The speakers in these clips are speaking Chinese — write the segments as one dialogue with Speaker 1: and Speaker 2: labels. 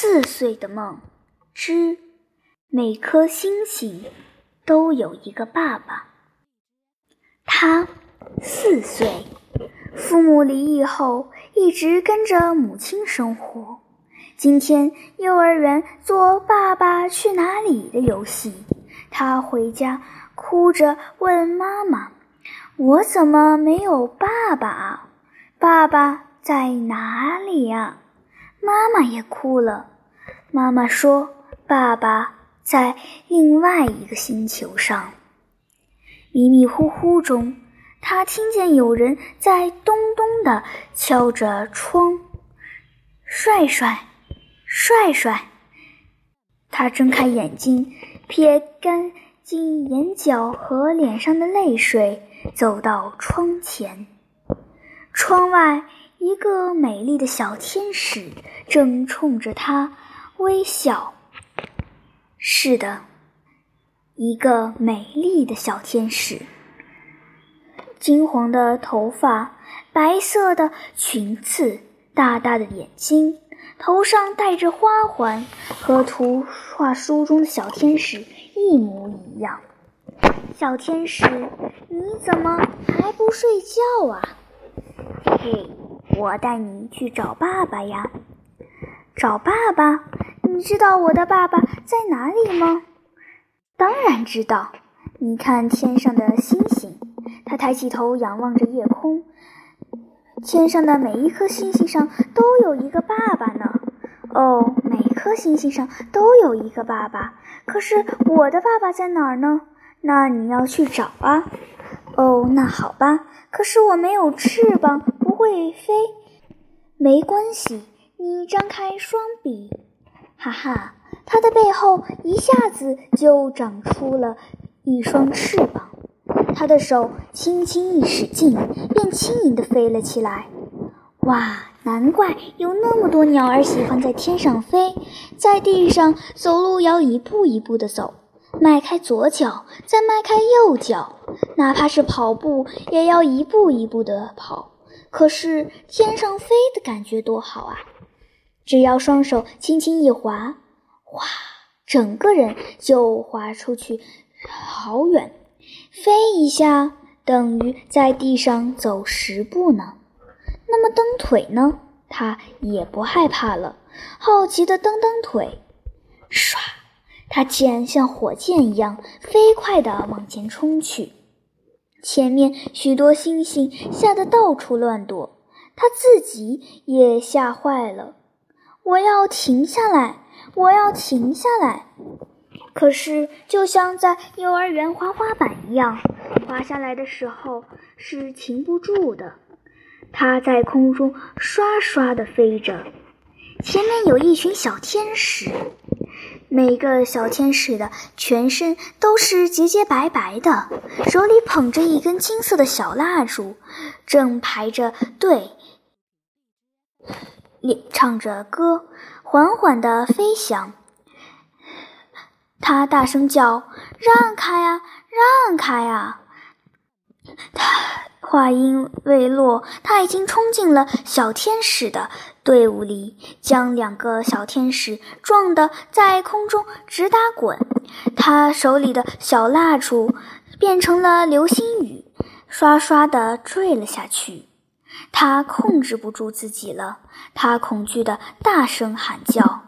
Speaker 1: 四岁的梦之每颗星星都有一个爸爸。他四岁，父母离异后一直跟着母亲生活。今天幼儿园做《爸爸去哪里》的游戏，他回家哭着问妈妈：“我怎么没有爸爸啊？爸爸在哪里呀？”妈妈也哭了。妈妈说：“爸爸在另外一个星球上。”迷迷糊糊中，他听见有人在咚咚地敲着窗。帅帅，帅帅！他睁开眼睛，撇干净眼角和脸上的泪水，走到窗前。窗外。一个美丽的小天使正冲着他微笑。是的，一个美丽的小天使。金黄的头发，白色的裙子，大大的眼睛，头上戴着花环，和图画书中的小天使一模一样。小天使，你怎么还不睡觉啊？嘿。我带你去找爸爸呀！找爸爸？你知道我的爸爸在哪里吗？当然知道。你看天上的星星。他抬起头仰望着夜空，天上的每一颗星星上都有一个爸爸呢。哦，每颗星星上都有一个爸爸。可是我的爸爸在哪儿呢？那你要去找啊。哦，那好吧。可是我没有翅膀。会飞，没关系。你张开双臂，哈哈，它的背后一下子就长出了一双翅膀。他的手轻轻一使劲，便轻盈地飞了起来。哇，难怪有那么多鸟儿喜欢在天上飞，在地上走路要一步一步地走，迈开左脚，再迈开右脚，哪怕是跑步，也要一步一步地跑。可是天上飞的感觉多好啊！只要双手轻轻一划，哗，整个人就滑出去好远，飞一下等于在地上走十步呢。那么蹬腿呢？他也不害怕了，好奇地蹬蹬腿，唰，他竟然像火箭一样飞快地往前冲去。前面许多星星吓得到处乱躲，他自己也吓坏了。我要停下来，我要停下来。可是，就像在幼儿园滑滑板一样，滑下来的时候是停不住的。它在空中刷刷地飞着，前面有一群小天使。每个小天使的全身都是洁洁白白的，手里捧着一根金色的小蜡烛，正排着队，唱着歌，缓缓地飞翔。他大声叫：“让开呀，让开呀！”他。话音未落，他已经冲进了小天使的队伍里，将两个小天使撞得在空中直打滚。他手里的小蜡烛变成了流星雨，刷刷地坠了下去。他控制不住自己了，他恐惧地大声喊叫：“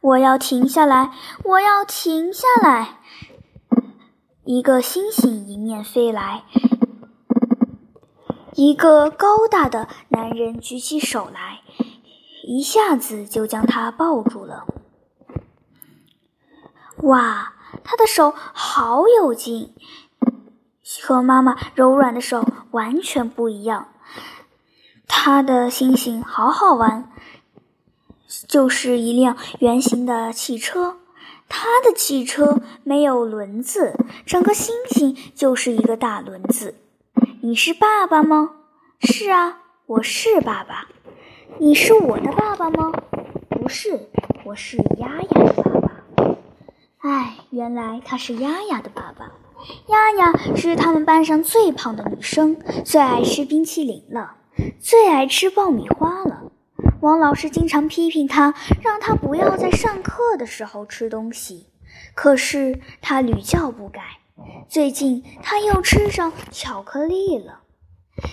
Speaker 1: 我要停下来！我要停下来！”一个星星迎面飞来。一个高大的男人举起手来，一下子就将他抱住了。哇，他的手好有劲，和妈妈柔软的手完全不一样。他的星星好好玩，就是一辆圆形的汽车。他的汽车没有轮子，整个星星就是一个大轮子。你是爸爸吗？是啊，我是爸爸。你是我的爸爸吗？不是，我是丫丫的爸爸。哎，原来他是丫丫的爸爸。丫丫是他们班上最胖的女生，最爱吃冰淇淋了，最爱吃爆米花了。王老师经常批评她，让她不要在上课的时候吃东西。可是她屡教不改。最近他又吃上巧克力了。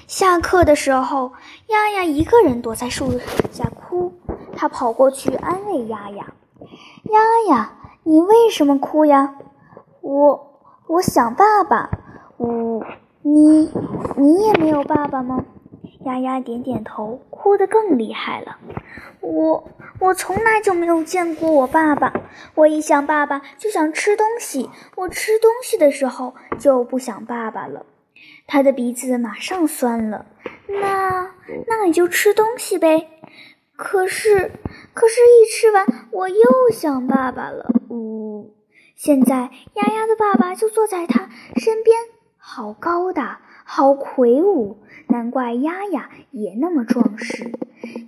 Speaker 1: 下课的时候，丫丫一个人躲在树下哭。他跑过去安慰丫丫：“丫丫，你为什么哭呀？”“我我想爸爸。”“呜你你也没有爸爸吗？”丫丫点点头，哭得更厉害了。我我从来就没有见过我爸爸。我一想爸爸就想吃东西，我吃东西的时候就不想爸爸了。他的鼻子马上酸了。那那你就吃东西呗。可是可是，一吃完我又想爸爸了。呜，现在丫丫的爸爸就坐在他身边，好高大，好魁梧。难怪丫丫也那么壮实。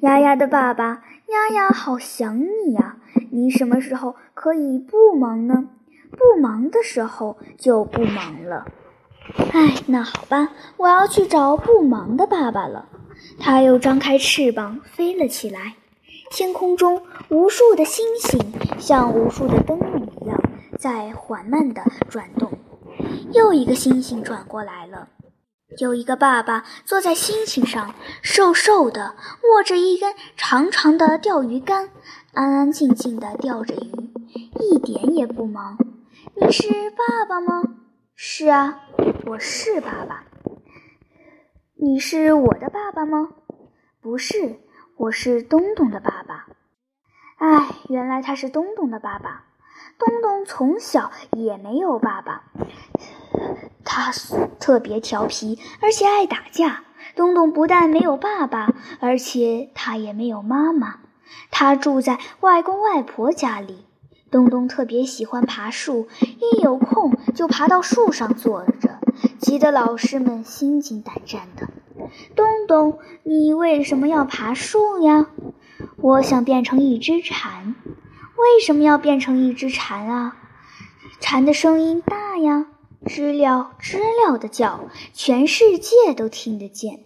Speaker 1: 丫丫的爸爸，丫丫好想你呀！你什么时候可以不忙呢？不忙的时候就不忙了。哎，那好吧，我要去找不忙的爸爸了。他又张开翅膀飞了起来。天空中无数的星星像无数的灯笼一样在缓慢地转动。又一个星星转过来了。有一个爸爸坐在星星上，瘦瘦的，握着一根长长的钓鱼竿，安安静静的钓着鱼，一点也不忙。你是爸爸吗？是啊，我是爸爸。你是我的爸爸吗？不是，我是东东的爸爸。哎，原来他是东东的爸爸。东东从小也没有爸爸。他特别调皮，而且爱打架。东东不但没有爸爸，而且他也没有妈妈。他住在外公外婆家里。东东特别喜欢爬树，一有空就爬到树上坐着，急得老师们心惊胆战的。东东，你为什么要爬树呀？我想变成一只蝉。为什么要变成一只蝉啊？蝉的声音大呀。知了知了的叫，全世界都听得见。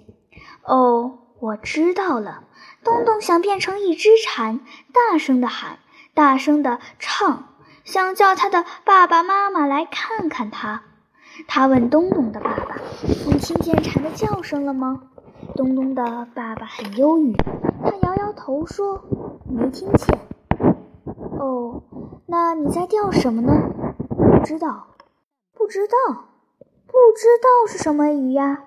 Speaker 1: 哦，我知道了。东东想变成一只蝉，大声的喊，大声的唱，想叫他的爸爸妈妈来看看他。他问东东的爸爸：“你听见蝉的叫声了吗？”东东的爸爸很忧郁，他摇摇头说：“没听见。”哦，那你在钓什么呢？不知道。不知道，不知道是什么鱼呀？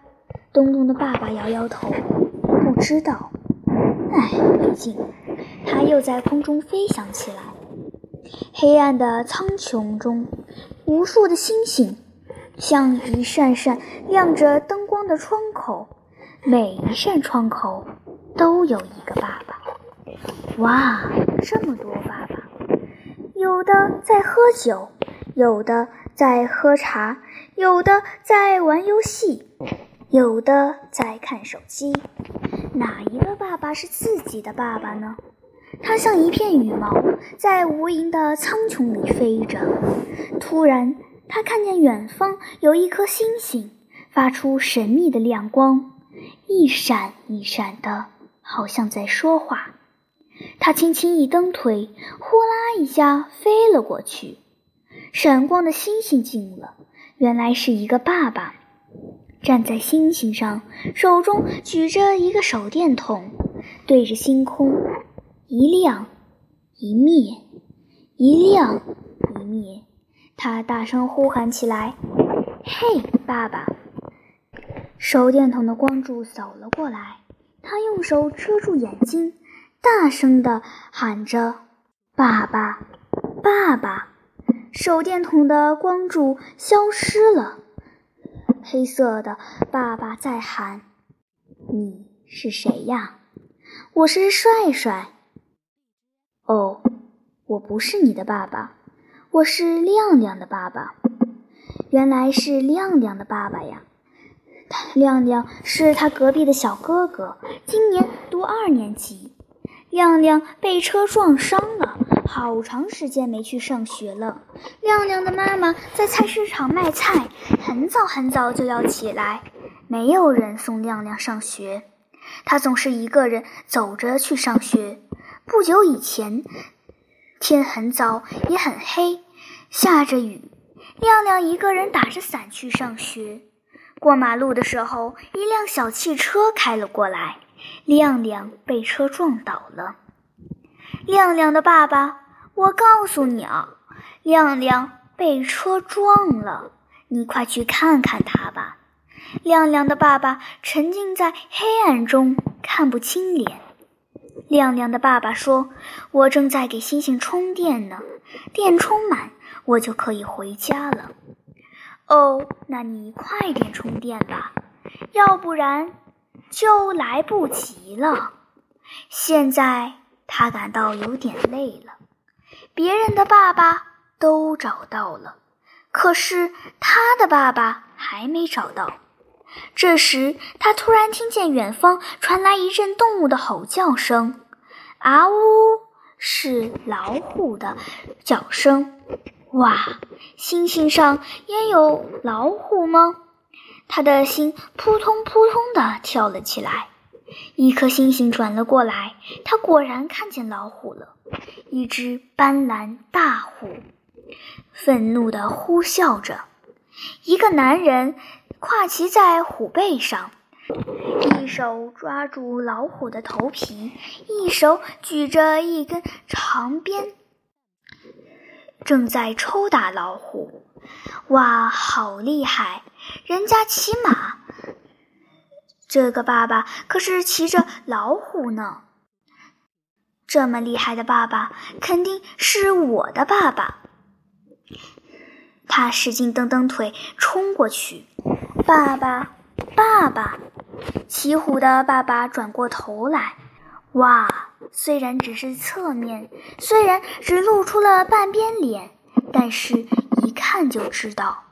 Speaker 1: 东东的爸爸摇摇头，不知道。哎，毕竟。他又在空中飞翔起来。黑暗的苍穹中，无数的星星，像一扇扇亮着灯光的窗口，每一扇窗口都有一个爸爸。哇，这么多爸爸！有的在喝酒，有的……在喝茶，有的在玩游戏，有的在看手机。哪一个爸爸是自己的爸爸呢？他像一片羽毛，在无垠的苍穹里飞着。突然，他看见远方有一颗星星，发出神秘的亮光，一闪一闪的，好像在说话。他轻轻一蹬腿，呼啦一下飞了过去。闪光的星星近了，原来是一个爸爸，站在星星上，手中举着一个手电筒，对着星空，一亮一灭，一亮一灭。他大声呼喊起来：“嘿，爸爸！”手电筒的光柱扫了过来，他用手遮住眼睛，大声地喊着：“爸爸，爸爸！”手电筒的光柱消失了，黑色的爸爸在喊：“你是谁呀？”“我是帅帅。”“哦，我不是你的爸爸，我是亮亮的爸爸。”“原来是亮亮的爸爸呀！”“亮亮是他隔壁的小哥哥，今年读二年级。”“亮亮被车撞伤了。”好长时间没去上学了。亮亮的妈妈在菜市场卖菜，很早很早就要起来，没有人送亮亮上学。他总是一个人走着去上学。不久以前，天很早，也很黑，下着雨。亮亮一个人打着伞去上学。过马路的时候，一辆小汽车开了过来，亮亮被车撞倒了。亮亮的爸爸，我告诉你啊，亮亮被车撞了，你快去看看他吧。亮亮的爸爸沉浸在黑暗中，看不清脸。亮亮的爸爸说：“我正在给星星充电呢，电充满，我就可以回家了。”哦，那你快点充电吧，要不然就来不及了。现在他感到有点累了。别人的爸爸都找到了，可是他的爸爸还没找到。这时，他突然听见远方传来一阵动物的吼叫声，“啊呜”，是老虎的叫声。哇，星星上也有老虎吗？他的心扑通扑通地跳了起来。一颗星星转了过来，他果然看见老虎了，一只斑斓大虎，愤怒地呼啸着。一个男人。跨骑在虎背上，一手抓住老虎的头皮，一手举着一根长鞭，正在抽打老虎。哇，好厉害！人家骑马，这个爸爸可是骑着老虎呢。这么厉害的爸爸，肯定是我的爸爸。他使劲蹬蹬腿，冲过去。爸爸，爸爸！骑虎的爸爸转过头来，哇！虽然只是侧面，虽然只露出了半边脸，但是一看就知道，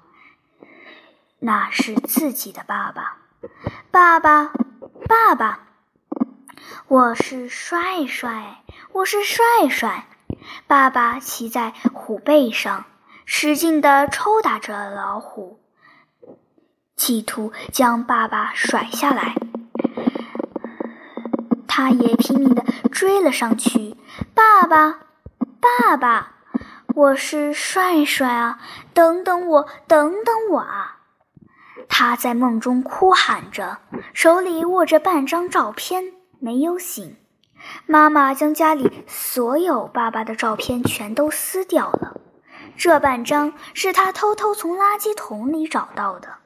Speaker 1: 那是自己的爸爸。爸爸，爸爸！我是帅帅，我是帅帅！爸爸骑在虎背上，使劲地抽打着老虎。企图将爸爸甩下来，他也拼命地追了上去。爸爸，爸爸，我是帅帅啊！等等我，等等我啊！他在梦中哭喊着，手里握着半张照片，没有醒。妈妈将家里所有爸爸的照片全都撕掉了，这半张是他偷偷从垃圾桶里找到的。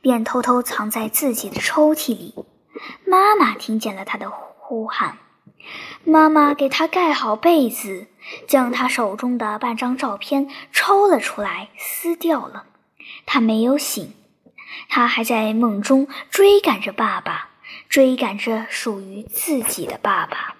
Speaker 1: 便偷偷藏在自己的抽屉里。妈妈听见了他的呼喊，妈妈给他盖好被子，将他手中的半张照片抽了出来，撕掉了。他没有醒，他还在梦中追赶着爸爸，追赶着属于自己的爸爸。